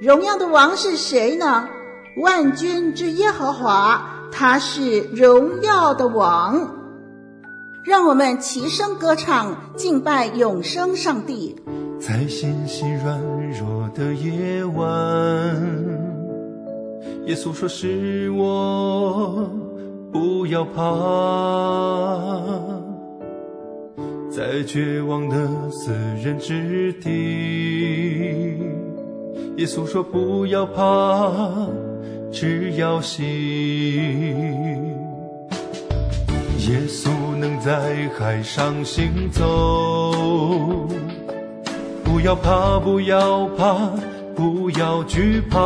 荣耀的王是谁呢？万军之耶和华，他是荣耀的王。让我们齐声歌唱，敬拜永生上帝。在信心软弱的夜晚，耶稣说：“是我，不要怕。”在绝望的死人之地。耶稣说：“不要怕，只要信。耶稣能在海上行走，不要怕，不要怕，不要惧怕。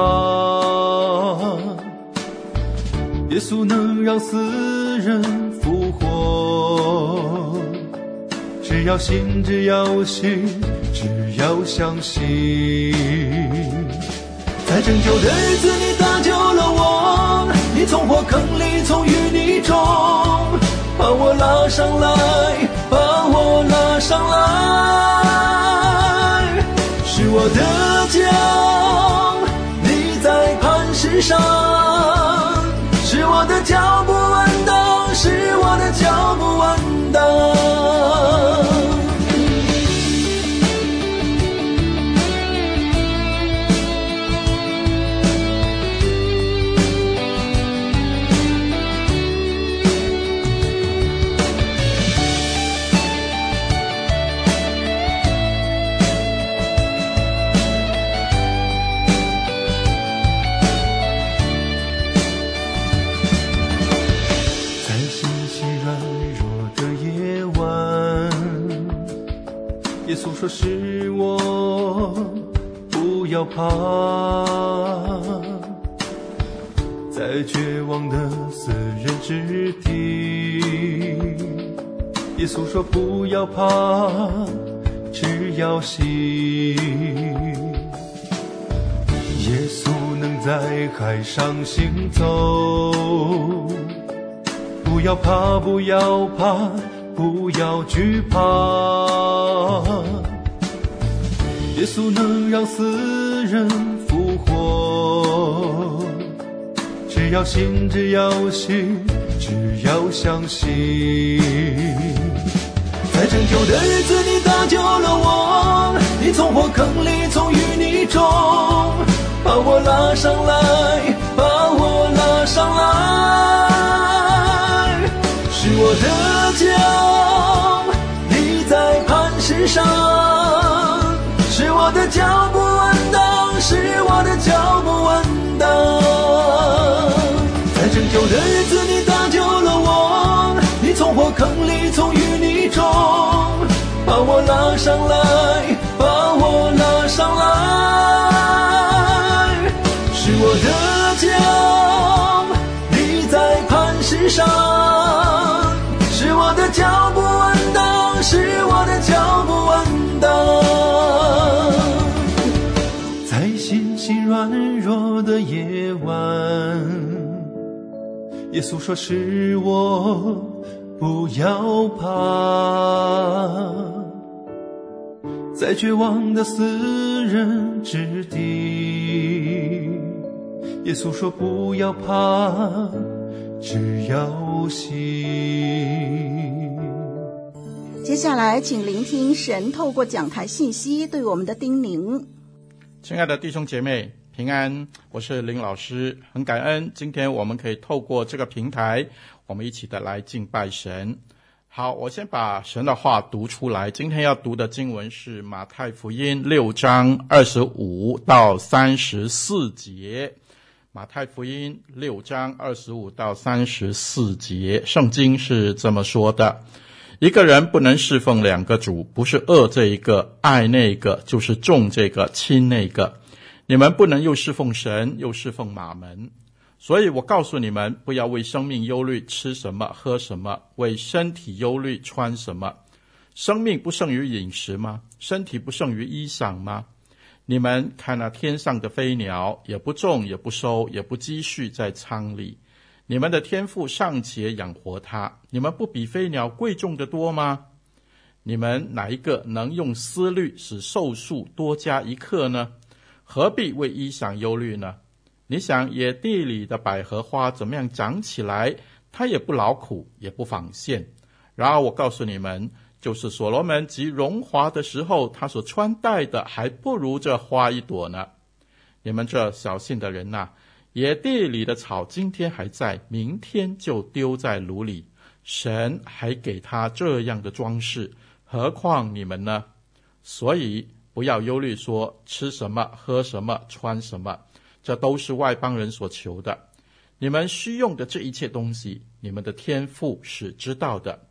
耶稣能让死人复活，只要信，只要信，只要相信。”在拯救的日子，你搭救了我，你从火坑里，从淤泥中把我拉上来，把我拉上来，是我的脚，你在磐石上，是我的脚不稳当，是我的脚不稳当。说是我，不要怕，在绝望的死人之地。耶稣说不要怕，只要信。耶稣能在海上行走，不要怕，不要怕，不要惧怕。耶稣能让死人复活，只要信，只要信，只要相信。在拯救的日子，你搭救了我，你从火坑里，从淤泥中把我拉上来，把我拉上来，是我的的脚步稳当，是我的脚步稳当。在拯救的日子，你搭救了我，你从火坑里，从淤泥中把我拉上来，把我拉上来。是我的脚，你在磐石上。是我的脚步稳当，是我的脚步稳当。软弱的夜晚，耶稣说：“是我，不要怕。”在绝望的死人之地，耶稣说：“不要怕，只要信。”接下来，请聆听神透过讲台信息对我们的叮咛。亲爱的弟兄姐妹，平安！我是林老师，很感恩今天我们可以透过这个平台，我们一起的来敬拜神。好，我先把神的话读出来。今天要读的经文是马太福音六章二十五到三十四节。马太福音六章二十五到三十四节，圣经是这么说的。一个人不能侍奉两个主，不是恶这一个爱那个，就是重这个轻那个。你们不能又侍奉神，又侍奉玛门。所以我告诉你们，不要为生命忧虑，吃什么，喝什么；为身体忧虑，穿什么。生命不胜于饮食吗？身体不胜于衣裳吗？你们看那天上的飞鸟，也不种，也不收，也不积蓄在仓里。你们的天赋尚且养活它，你们不比飞鸟贵重的多吗？你们哪一个能用思虑使寿数多加一刻呢？何必为衣裳忧虑呢？你想野地里的百合花怎么样长起来？它也不劳苦，也不纺线。然而我告诉你们，就是所罗门极荣华的时候，他所穿戴的还不如这花一朵呢。你们这小信的人呐、野地里的草今天还在，明天就丢在炉里。神还给他这样的装饰，何况你们呢？所以不要忧虑，说吃什么、喝什么、穿什么，这都是外邦人所求的。你们需用的这一切东西，你们的天父是知道的。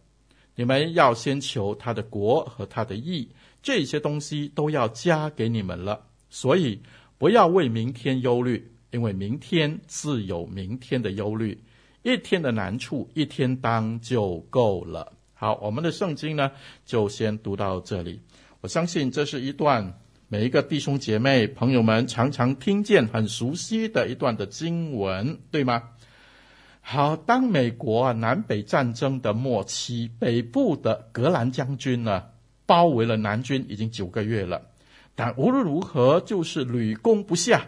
你们要先求他的国和他的义，这些东西都要加给你们了。所以不要为明天忧虑。因为明天自有明天的忧虑，一天的难处一天当就够了。好，我们的圣经呢，就先读到这里。我相信这是一段每一个弟兄姐妹朋友们常常听见、很熟悉的一段的经文，对吗？好，当美国啊南北战争的末期，北部的格兰将军呢，包围了南军已经九个月了，但无论如何就是屡攻不下。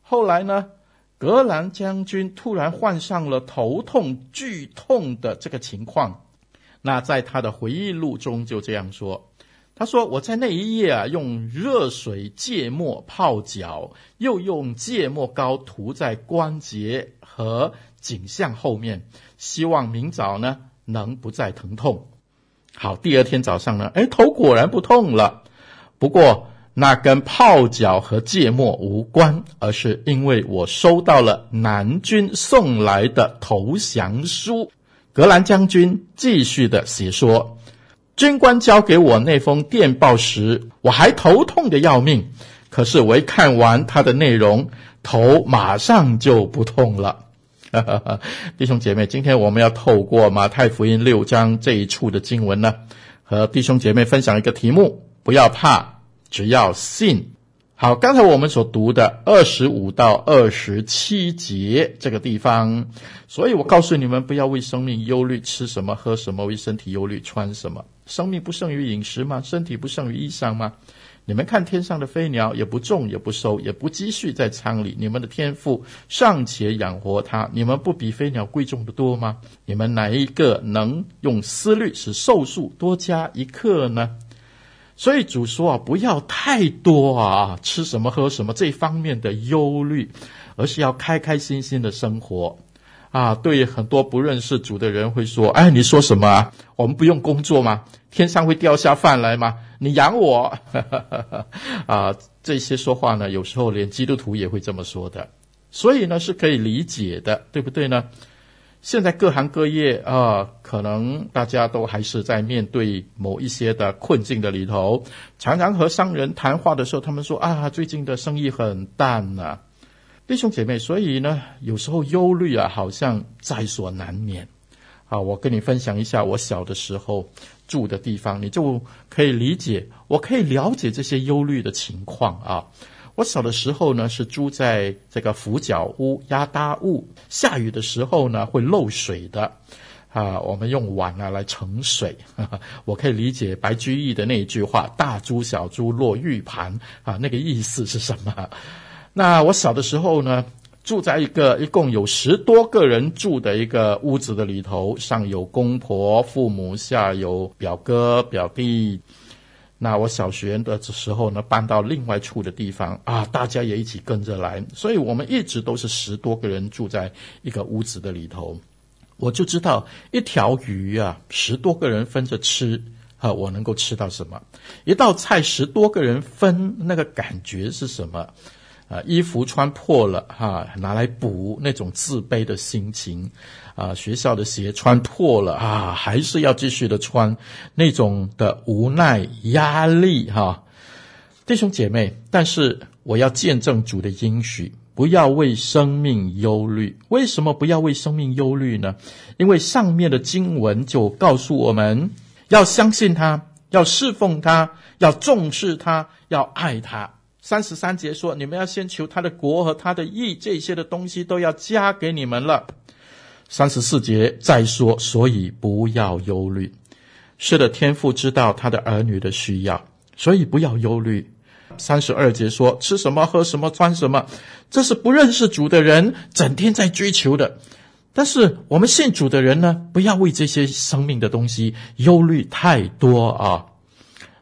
后来呢，格兰将军突然患上了头痛、剧痛的这个情况。那在他的回忆录中就这样说：“他说我在那一夜啊，用热水芥末泡脚，又用芥末膏涂在关节和颈项后面，希望明早呢能不再疼痛。好，第二天早上呢，哎，头果然不痛了。不过。”那跟泡脚和芥末无关，而是因为我收到了南军送来的投降书。格兰将军继续的写说，军官交给我那封电报时，我还头痛得要命，可是我一看完他的内容，头马上就不痛了。弟兄姐妹，今天我们要透过马太福音六章这一处的经文呢，和弟兄姐妹分享一个题目：不要怕。只要信。好，刚才我们所读的二十五到二十七节这个地方，所以我告诉你们，不要为生命忧虑，吃什么，喝什么；为身体忧虑，穿什么。生命不胜于饮食吗？身体不胜于衣裳吗？你们看天上的飞鸟，也不种，也不收，也不积蓄在仓里，你们的天赋尚且养活它，你们不比飞鸟贵重的多吗？你们哪一个能用思虑使寿数多加一刻呢？所以主说啊，不要太多啊，吃什么喝什么这方面的忧虑，而是要开开心心的生活啊。对很多不认识主的人会说：“哎，你说什么啊？我们不用工作吗？天上会掉下饭来吗？你养我？” 啊，这些说话呢，有时候连基督徒也会这么说的。所以呢，是可以理解的，对不对呢？现在各行各业啊、可能大家都还是在面对某一些的困境的里头。常常和商人谈话的时候，他们说啊，最近的生意很淡呐、啊，弟兄姐妹。所以呢，有时候忧虑啊，好像在所难免。啊，我跟你分享一下我小的时候住的地方，你就可以理解，我可以了解这些忧虑的情况啊。我小的时候呢，是住在这个浮脚屋、压搭屋，下雨的时候呢会漏水的，啊，我们用碗啊来盛水。呵呵，我可以理解白居易的那一句话：“大珠小珠落玉盘”，啊，那个意思是什么？那我小的时候呢，住在一个一共有十多个人住的一个屋子的里头，上有公婆、父母，下有表哥、表弟。那我小学的时候呢，搬到另外处的地方啊，大家也一起跟着来，所以我们一直都是十多个人住在一个屋子的里头。我就知道一条鱼啊，十多个人分着吃啊，我能够吃到什么？一道菜十多个人分，那个感觉是什么？啊，衣服穿破了哈，拿来补那种自卑的心情，啊，学校的鞋穿破了啊，还是要继续的穿，那种的无奈压力哈，弟兄姐妹，但是我要见证主的应许，不要为生命忧虑。为什么不要为生命忧虑呢？因为上面的经文就告诉我们要相信他，要侍奉他，要重视他，要爱他。三十三节说：“你们要先求他的国和他的义，这些的东西都要加给你们了。”三十四节再说：“所以不要忧虑。”是的，天父知道他的儿女的需要，所以不要忧虑。三十二节说：“吃什么，喝什么，穿什么，这是不认识主的人整天在追求的。但是我们信主的人呢，不要为这些生命的东西忧虑太多啊。”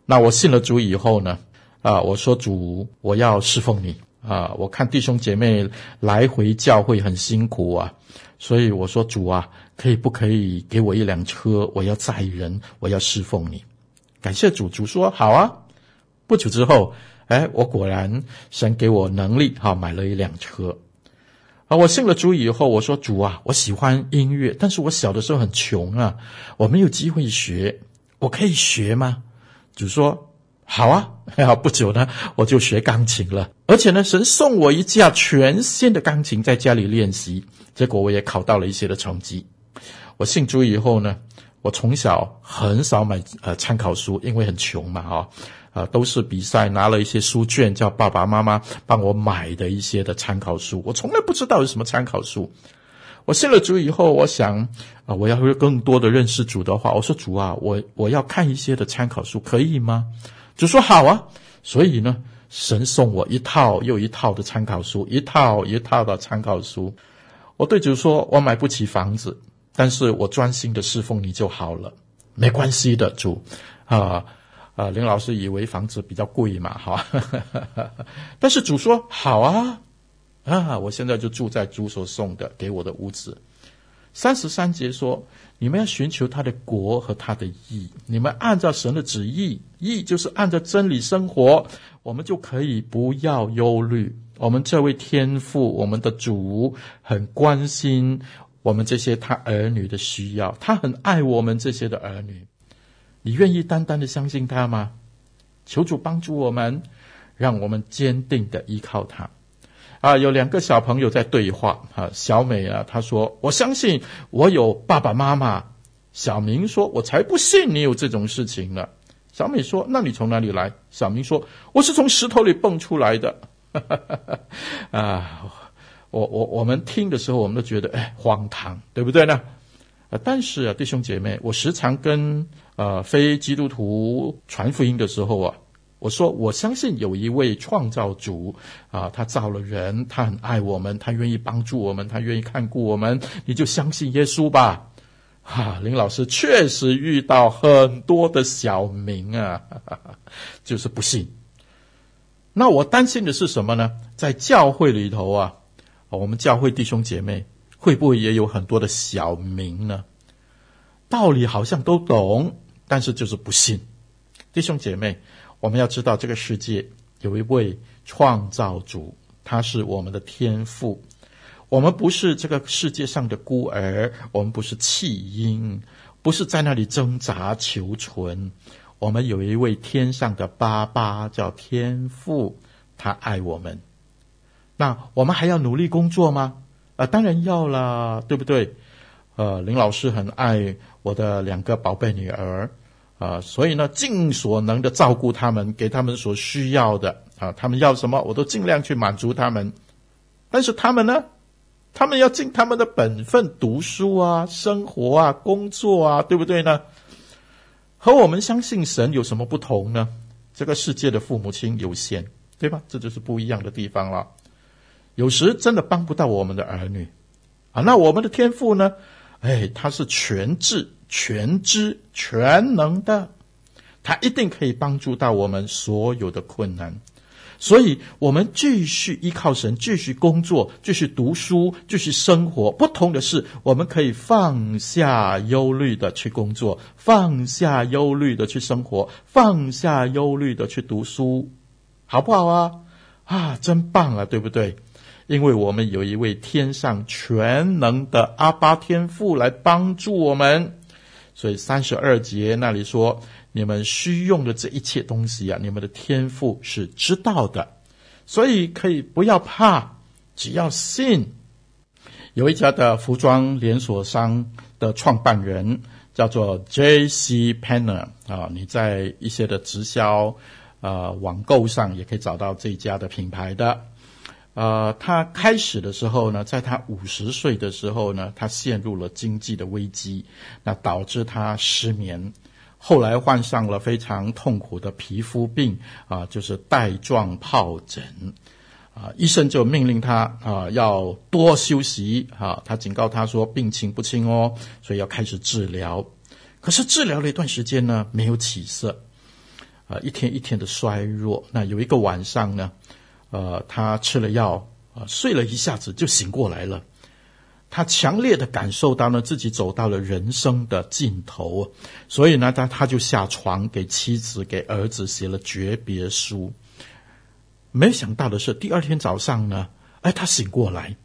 那我信了主以后呢？啊，我说主，我要侍奉你啊！我看弟兄姐妹来回教会很辛苦啊，所以我说主啊，可以不可以给我一辆车？我要载人，我要侍奉你。感谢主，主说好啊。不久之后，哎，我果然神给我能力，哈，买了一辆车。啊，我信了主以后，我说主啊，我喜欢音乐，但是我小的时候很穷啊，我没有机会学，我可以学吗？主说。好啊，好，不久呢，我就学钢琴了。而且呢，神送我一架全新的钢琴，在家里练习。结果我也考到了一些的成绩。我信主以后呢，我从小很少买呃参考书，因为很穷嘛，哈、啊、都是比赛拿了一些书卷，叫爸爸妈妈帮我买的一些的参考书。我从来不知道有什么参考书。我信了主以后，我想啊、我要更多的认识主的话，我说主啊，我我要看一些的参考书，可以吗？就说好啊，所以呢，神送我一套又一套的参考书，一套一套的参考书。我对主说，我买不起房子，但是我专心的侍奉你就好了，没关系的，主。啊啊，林老师以为房子比较贵嘛，哈，但是主说好啊。啊，我现在就住在主所送的给我的屋子。三十三节说：“你们要寻求他的国和他的义，你们按照神的旨意，义就是按照真理生活，我们就可以不要忧虑。我们这位天父，我们的主，很关心我们这些他儿女的需要，他很爱我们这些的儿女。你愿意单单的相信他吗？求主帮助我们，让我们坚定的依靠他。”啊，有两个小朋友在对话。啊，小美啊，她说：“我相信我有爸爸妈妈。”小明说：“我才不信你有这种事情呢。”小美说：“那你从哪里来？”小明说：“我是从石头里蹦出来的。”啊，我我我们听的时候，我们都觉得哎荒唐，对不对呢？啊，但是啊，弟兄姐妹，我时常跟呃非基督徒传福音的时候啊。我说，我相信有一位创造主啊，他造了人，他很爱我们，他愿意帮助我们，他愿意看顾我们，你就相信耶稣吧。哈、林老师确实遇到很多的小明啊，就是不信。那我担心的是什么呢？在教会里头啊，我们教会弟兄姐妹会不会也有很多的小明呢？道理好像都懂，但是就是不信。弟兄姐妹。我们要知道，这个世界有一位创造主，他是我们的天父。我们不是这个世界上的孤儿，我们不是弃婴，不是在那里挣扎求存。我们有一位天上的爸爸，叫天父，他爱我们。那我们还要努力工作吗？啊，当然要啦，对不对？呃，林老师很爱我的两个宝贝女儿。啊，所以呢，尽所能的照顾他们，给他们所需要的啊，他们要什么，我都尽量去满足他们。但是他们呢，他们要尽他们的本分，读书啊，生活啊，工作啊，对不对呢？和我们相信神有什么不同呢？这个世界的父母亲有限，对吧？这就是不一样的地方了。有时真的帮不到我们的儿女啊。那我们的天父呢？哎，他是全智、全知、全能的，他一定可以帮助到我们所有的困难。所以，我们继续依靠神，继续工作，继续读书，继续生活。不同的是，我们可以放下忧虑的去工作，放下忧虑的去生活，放下忧虑的去读书，好不好啊？啊，真棒啊，对不对？因为我们有一位天上全能的阿巴天父来帮助我们，所以三十二节那里说。你们需用的这一切东西啊，你们的天赋是知道的，所以可以不要怕，只要信。有一家的服装连锁商的创办人叫做 J.C. Penney 啊，你在一些的直销呃网购上也可以找到这家的品牌的。呃，他开始的时候呢，在他五十岁的时候呢，他陷入了经济的危机，那导致他失眠。后来患上了非常痛苦的皮肤病啊，就是带状疱疹啊，医生就命令他啊要多休息啊，他警告他说病情不轻哦，所以要开始治疗。可是治疗了一段时间呢，没有起色啊，一天一天的衰弱。那有一个晚上呢，呃，他吃了药啊，睡了一下子就醒过来了。他强烈的感受到呢，自己走到了人生的尽头，所以呢，他他就下床给妻子、给儿子写了诀别书。没想到的是，第二天早上呢，哎，他醒过来，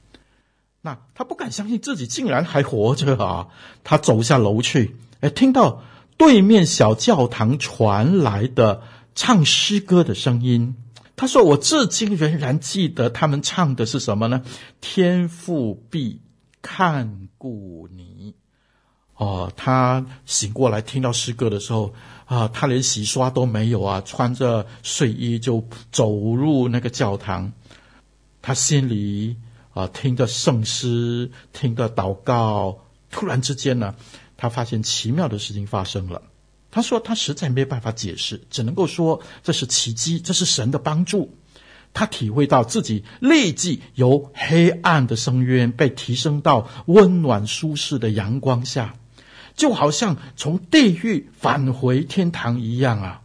那他不敢相信自己竟然还活着啊！他走下楼去，哎，听到对面小教堂传来的唱诗歌的声音。他说：“我至今仍然记得他们唱的是什么呢？天父必。”看顾你哦，他醒过来听到诗歌的时候啊，他连洗刷都没有啊，穿着睡衣就走入那个教堂。他心里啊听着圣诗，听着祷告，突然之间呢，他发现奇妙的事情发生了。他说他实在没办法解释，只能够说这是奇迹，这是神的帮助。他体会到自己立即由黑暗的深渊被提升到温暖舒适的阳光下，就好像从地狱返回天堂一样啊！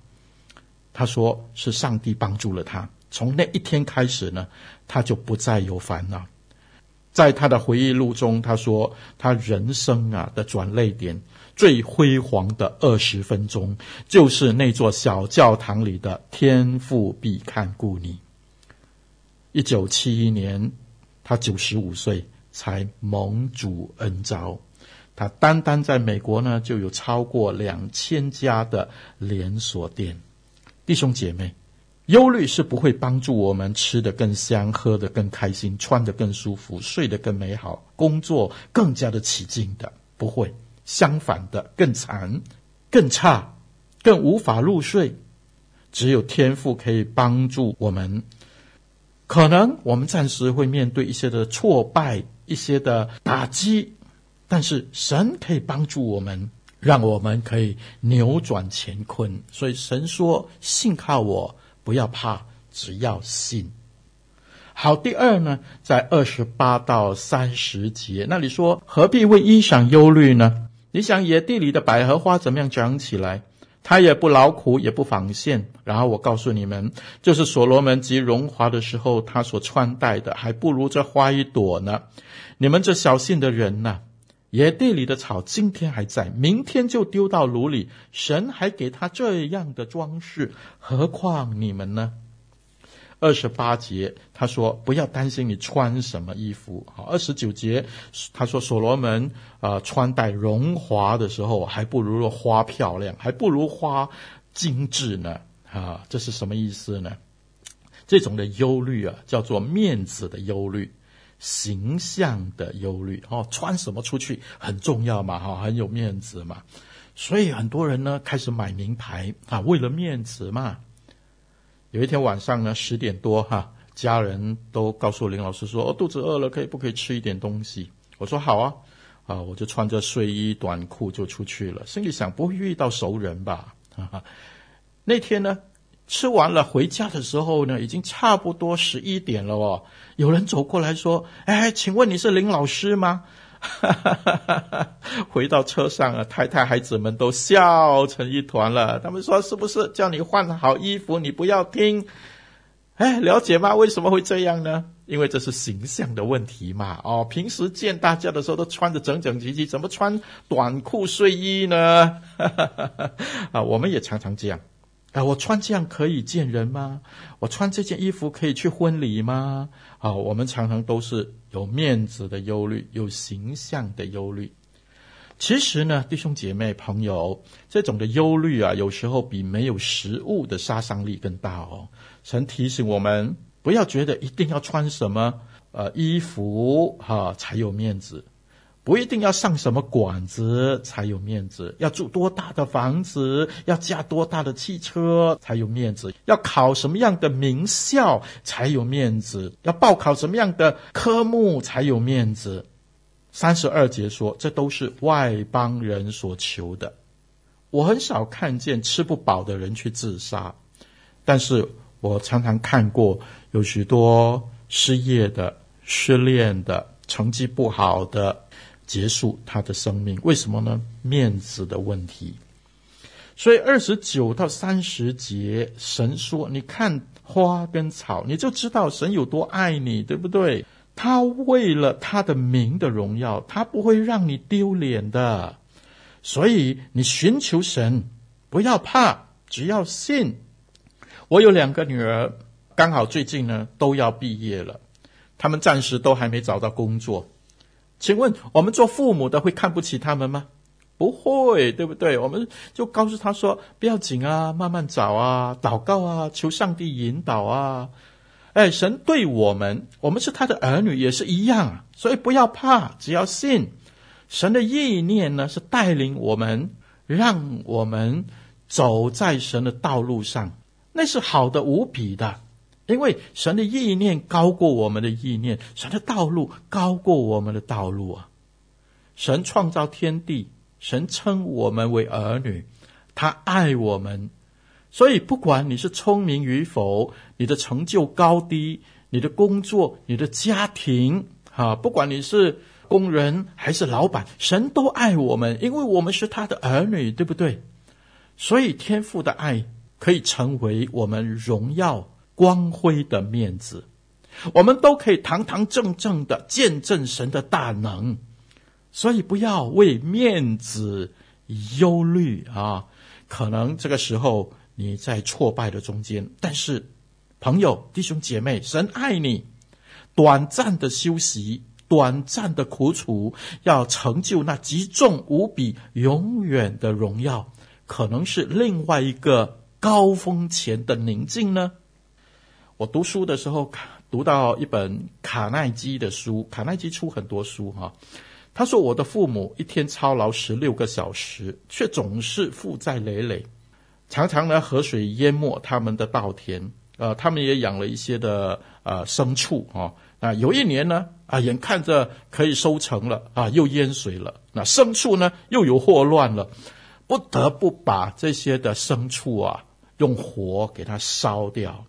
他说是上帝帮助了他，从那一天开始呢，他就不再有烦恼。在他的回忆录中，他说他人生啊的转捩点最辉煌的二十分钟，就是那座小教堂里的天父必看顾你。一九七一年，他九十五岁才蒙主恩召。他单单在美国呢，就有超过两千家的连锁店。弟兄姐妹，忧虑是不会帮助我们吃得更香、喝得更开心、穿得更舒服、睡得更美好、工作更加的起劲的，不会。相反的，更惨、更差、更无法入睡。只有天赋可以帮助我们。可能我们暂时会面对一些的挫败、一些的打击，但是神可以帮助我们，让我们可以扭转乾坤。所以神说：“信靠我，不要怕，只要信。”好，第二呢，在二十八到三十节那里说：“何必为衣裳忧虑呢？你想野地里的百合花怎么样长起来？”它也不劳苦，也不纺线。然后我告诉你们，就是所罗门极荣华的时候，他所穿戴的还不如这花一朵呢。你们这小信的人呐，野地里的草今天还在，明天就丢到炉里。神还给他这样的装饰，何况你们呢？二十八节，他说：“不要担心你穿什么衣服。”好，二十九节，他说：“所罗门啊、穿戴荣华的时候，还不如花漂亮，还不如花精致呢。”啊，这是什么意思呢？这种的忧虑啊，叫做面子的忧虑，形象的忧虑。哦，穿什么出去很重要嘛，哈，很有面子嘛。所以很多人呢，开始买名牌啊，为了面子嘛。有一天晚上呢，十点多哈，家人都告诉林老师说：“、哦、肚子饿了，可以不可以吃一点东西？”我说：“好啊。”啊，我就穿着睡衣短裤就出去了，心里想不会遇到熟人吧？哈哈。那天呢，吃完了回家的时候呢，已经差不多十一点了哦。有人走过来说：“哎，请问你是林老师吗？”哈哈哈哈哈！回到车上啊，太太孩子们都笑成一团了。他们说：“是不是叫你换好衣服，你不要听？”哎，了解吗？为什么会这样呢？因为这是形象的问题嘛。哦，平时见大家的时候都穿得整整齐齐，怎么穿短裤睡衣呢？哈哈哈哈啊，我们也常常这样。啊，我穿这样可以见人吗？我穿这件衣服可以去婚礼吗？啊，我们常常都是有面子的忧虑，有形象的忧虑。其实呢，弟兄姐妹朋友，这种的忧虑啊，有时候比没有食物的杀伤力更大哦。神提醒我们，不要觉得一定要穿什么呃衣服哈、才有面子。不一定要上什么馆子才有面子，要住多大的房子，要驾多大的汽车才有面子，要考什么样的名校才有面子，要报考什么样的科目才有面子。三十二节说，这都是外邦人所求的。我很少看见吃不饱的人去自杀，但是我常常看过有许多失业的、失恋的、成绩不好的。结束他的生命，为什么呢？面子的问题。所以二十九到三十节，神说：“你看花跟草，你就知道神有多爱你，对不对？他为了他的名的荣耀，他不会让你丢脸的。所以你寻求神，不要怕，只要信。”我有两个女儿，刚好最近呢都要毕业了，他们暂时都还没找到工作。请问我们做父母的会看不起他们吗？不会，对不对？我们就告诉他说：“不要紧啊，慢慢找啊，祷告啊，求上帝引导啊。”哎，神对我们，我们是他的儿女，也是一样啊，所以不要怕，只要信。神的意念呢，是带领我们，让我们走在神的道路上，那是好的无比的。因为神的意念高过我们的意念，神的道路高过我们的道路啊！神创造天地，神称我们为儿女，他爱我们，所以不管你是聪明与否，你的成就高低，你的工作，你的家庭，哈，不管你是工人还是老板，神都爱我们，因为我们是他的儿女，对不对？所以天父的爱可以成为我们荣耀。光辉的面子，我们都可以堂堂正正的见证神的大能，所以不要为面子忧虑啊！可能这个时候你在挫败的中间，但是朋友、弟兄姐妹，神爱你。短暂的休息，短暂的苦楚，要成就那极重无比、永远的荣耀，可能是另外一个高峰前的宁静呢。我读书的时候，读到一本卡耐基的书。卡耐基出很多书哈。他说：“我的父母一天操劳十六个小时，却总是负债累累，常常呢河水淹没他们的稻田。呃，他们也养了一些的呃牲畜啊。啊，有一年呢啊，眼看着可以收成了啊，又淹水了。那牲畜呢又有祸乱了，不得不把这些的牲畜啊用火给它烧掉。”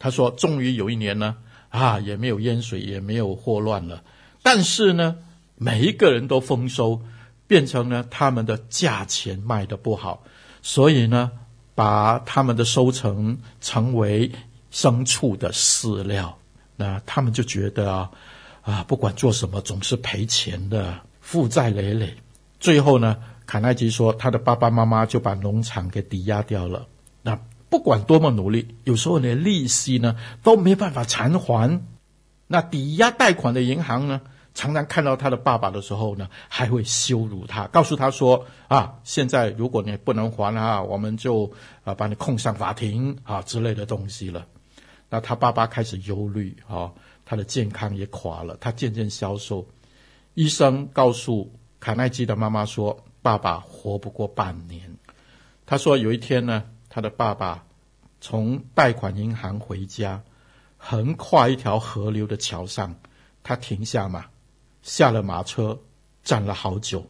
他说：“终于有一年呢，啊，也没有淹水，也没有祸乱了。但是呢，每一个人都丰收，变成呢他们的价钱卖得不好，所以呢，把他们的收成成为牲畜的饲料。那他们就觉得啊，啊，不管做什么总是赔钱的，负债累累。最后呢，卡耐基说，他的爸爸妈妈就把农场给抵押掉了。”不管多么努力，有时候连利息呢都没办法偿还。那抵押贷款的银行呢，常常看到他的爸爸的时候呢，还会羞辱他，告诉他说：“啊，现在如果你不能还啊，我们就啊把你控上法庭啊之类的东西了。”那他爸爸开始忧虑啊，他的健康也垮了，他渐渐消瘦。医生告诉卡耐基的妈妈说：“爸爸活不过半年。”他说有一天呢。他的爸爸从贷款银行回家，横跨一条河流的桥上，他停下马，下了马车，站了好久，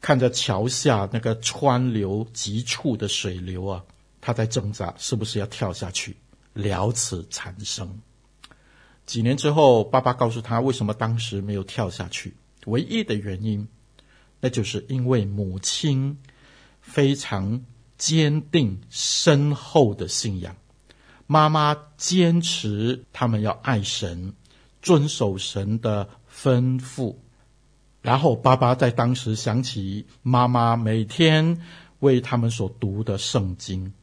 看着桥下那个川流急促的水流啊，他在挣扎是不是要跳下去了此残生。几年之后，爸爸告诉他，为什么当时没有跳下去？唯一的原因，那就是因为母亲非常坚定深厚的信仰。妈妈坚持他们要爱神，遵守神的吩咐。然后，爸爸在当时想起妈妈每天为他们所读的圣经。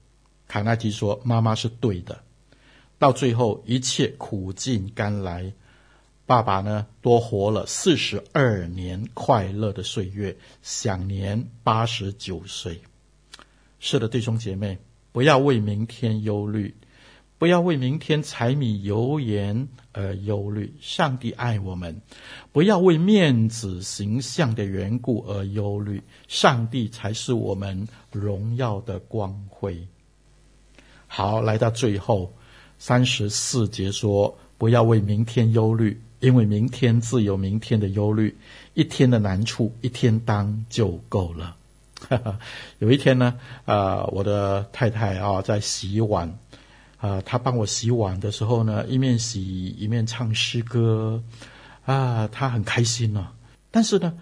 卡耐基说：“妈妈是对的。”到最后，一切苦尽甘来，爸爸呢多活了四十二年快乐的岁月，享年八十九岁。是的，弟兄姐妹，不要为明天忧虑，不要为明天柴米油盐而忧虑。上帝爱我们，不要为面子形象的缘故而忧虑。上帝才是我们荣耀的光辉。好，来到最后。三十四节说：“不要为明天忧虑，因为明天自有明天的忧虑。一天的难处，一天当就够了。” 有一天呢，啊、呃，我的太太啊在洗碗，啊、呃，她帮我洗碗的时候呢，一面洗一面唱诗歌，啊，她很开心呢、但是呢，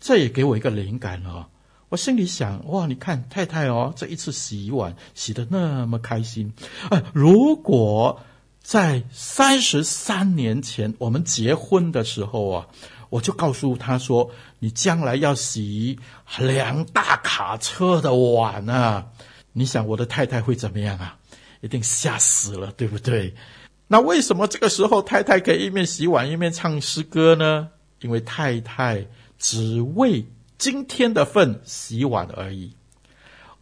这也给我一个灵感了、哦。我心里想，哇，你看太太哦，这一次洗碗洗得那么开心。啊，如果在三十三年前我们结婚的时候啊，我就告诉他说，你将来要洗两大卡车的碗啊，你想我的太太会怎么样啊？一定吓死了，对不对？那为什么这个时候太太可以一面洗碗一面唱诗歌呢？因为太太只为。今天的份洗碗而已。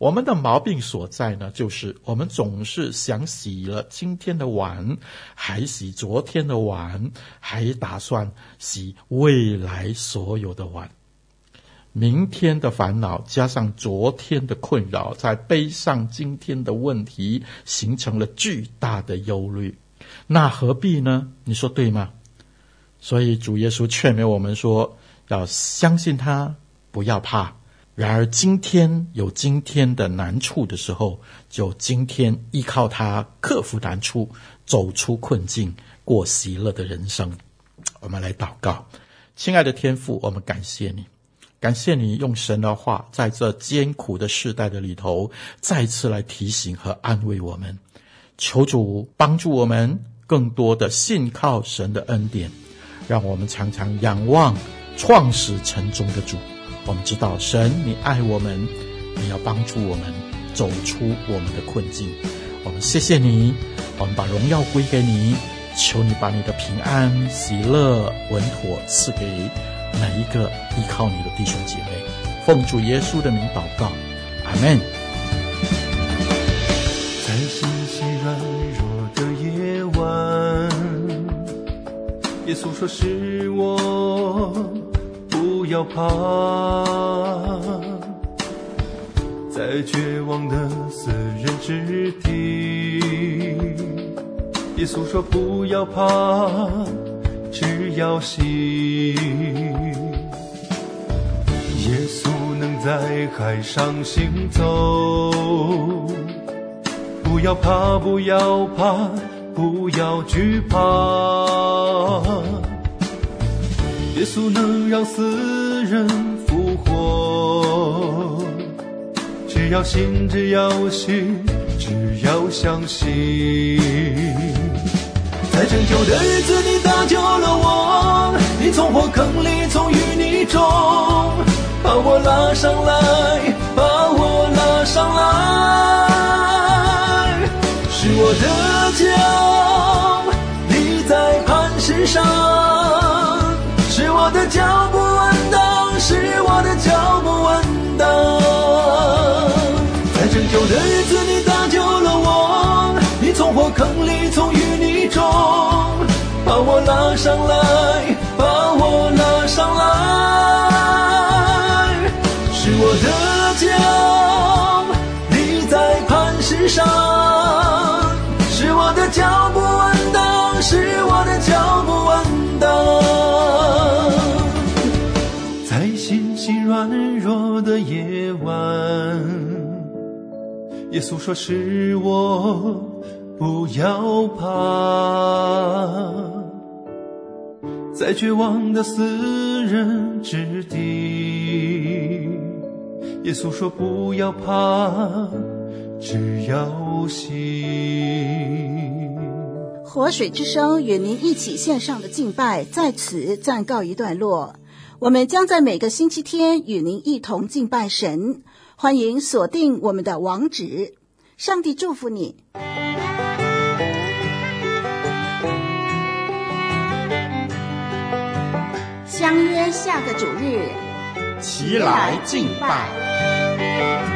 我们的毛病所在呢，就是我们总是想洗了今天的碗，还洗昨天的碗，还打算洗未来所有的碗。明天的烦恼加上昨天的困扰，再背上今天的问题，形成了巨大的忧虑。那何必呢？你说对吗？所以主耶稣劝勉我们说，要相信他。不要怕，然而今天有今天的难处的时候，就今天依靠他克服难处，走出困境，过喜乐的人生。我们来祷告，亲爱的天父，我们感谢你，感谢你用神的话，在这艰苦的世代的里头，再次来提醒和安慰我们。求主帮助我们，更多的信靠神的恩典，让我们常常仰望创始成终的主。我们知道，神，你爱我们，你要帮助我们走出我们的困境。我们谢谢你，我们把荣耀归给你，求你把你的平安、喜乐、稳妥赐给每一个依靠你的弟兄姐妹。奉主耶稣的名祷告，阿门。在信息软弱的夜晚，耶稣说是我。要怕，在绝望的死人之地，耶稣说不要怕，只要信。耶稣能在海上行走，不要怕，不要怕，不要惧怕。耶稣能让死人复活，只要信，只要信，只要相信。在拯救的日子，你搭救了我，你从火坑里，从淤泥中把我拉上来，把我拉上来，是我的脚立在磐石上。是我的脚有的日子，你搭救了我，你从火坑里，从淤泥中把我拉上来，把我拉上来。是我的脚立在磐石上，是我的脚步稳当，是我的脚步稳当。在星星软弱的夜晚，耶稣说：“是我，不要怕。”在绝望的死人之地，耶稣说：“不要怕，只要信。”活水之声与您一起线上的敬拜在此暂告一段落。我们将在每个星期天与您一同敬拜神。欢迎锁定我们的网址，上帝祝福你。相约下个主日，齐来敬拜。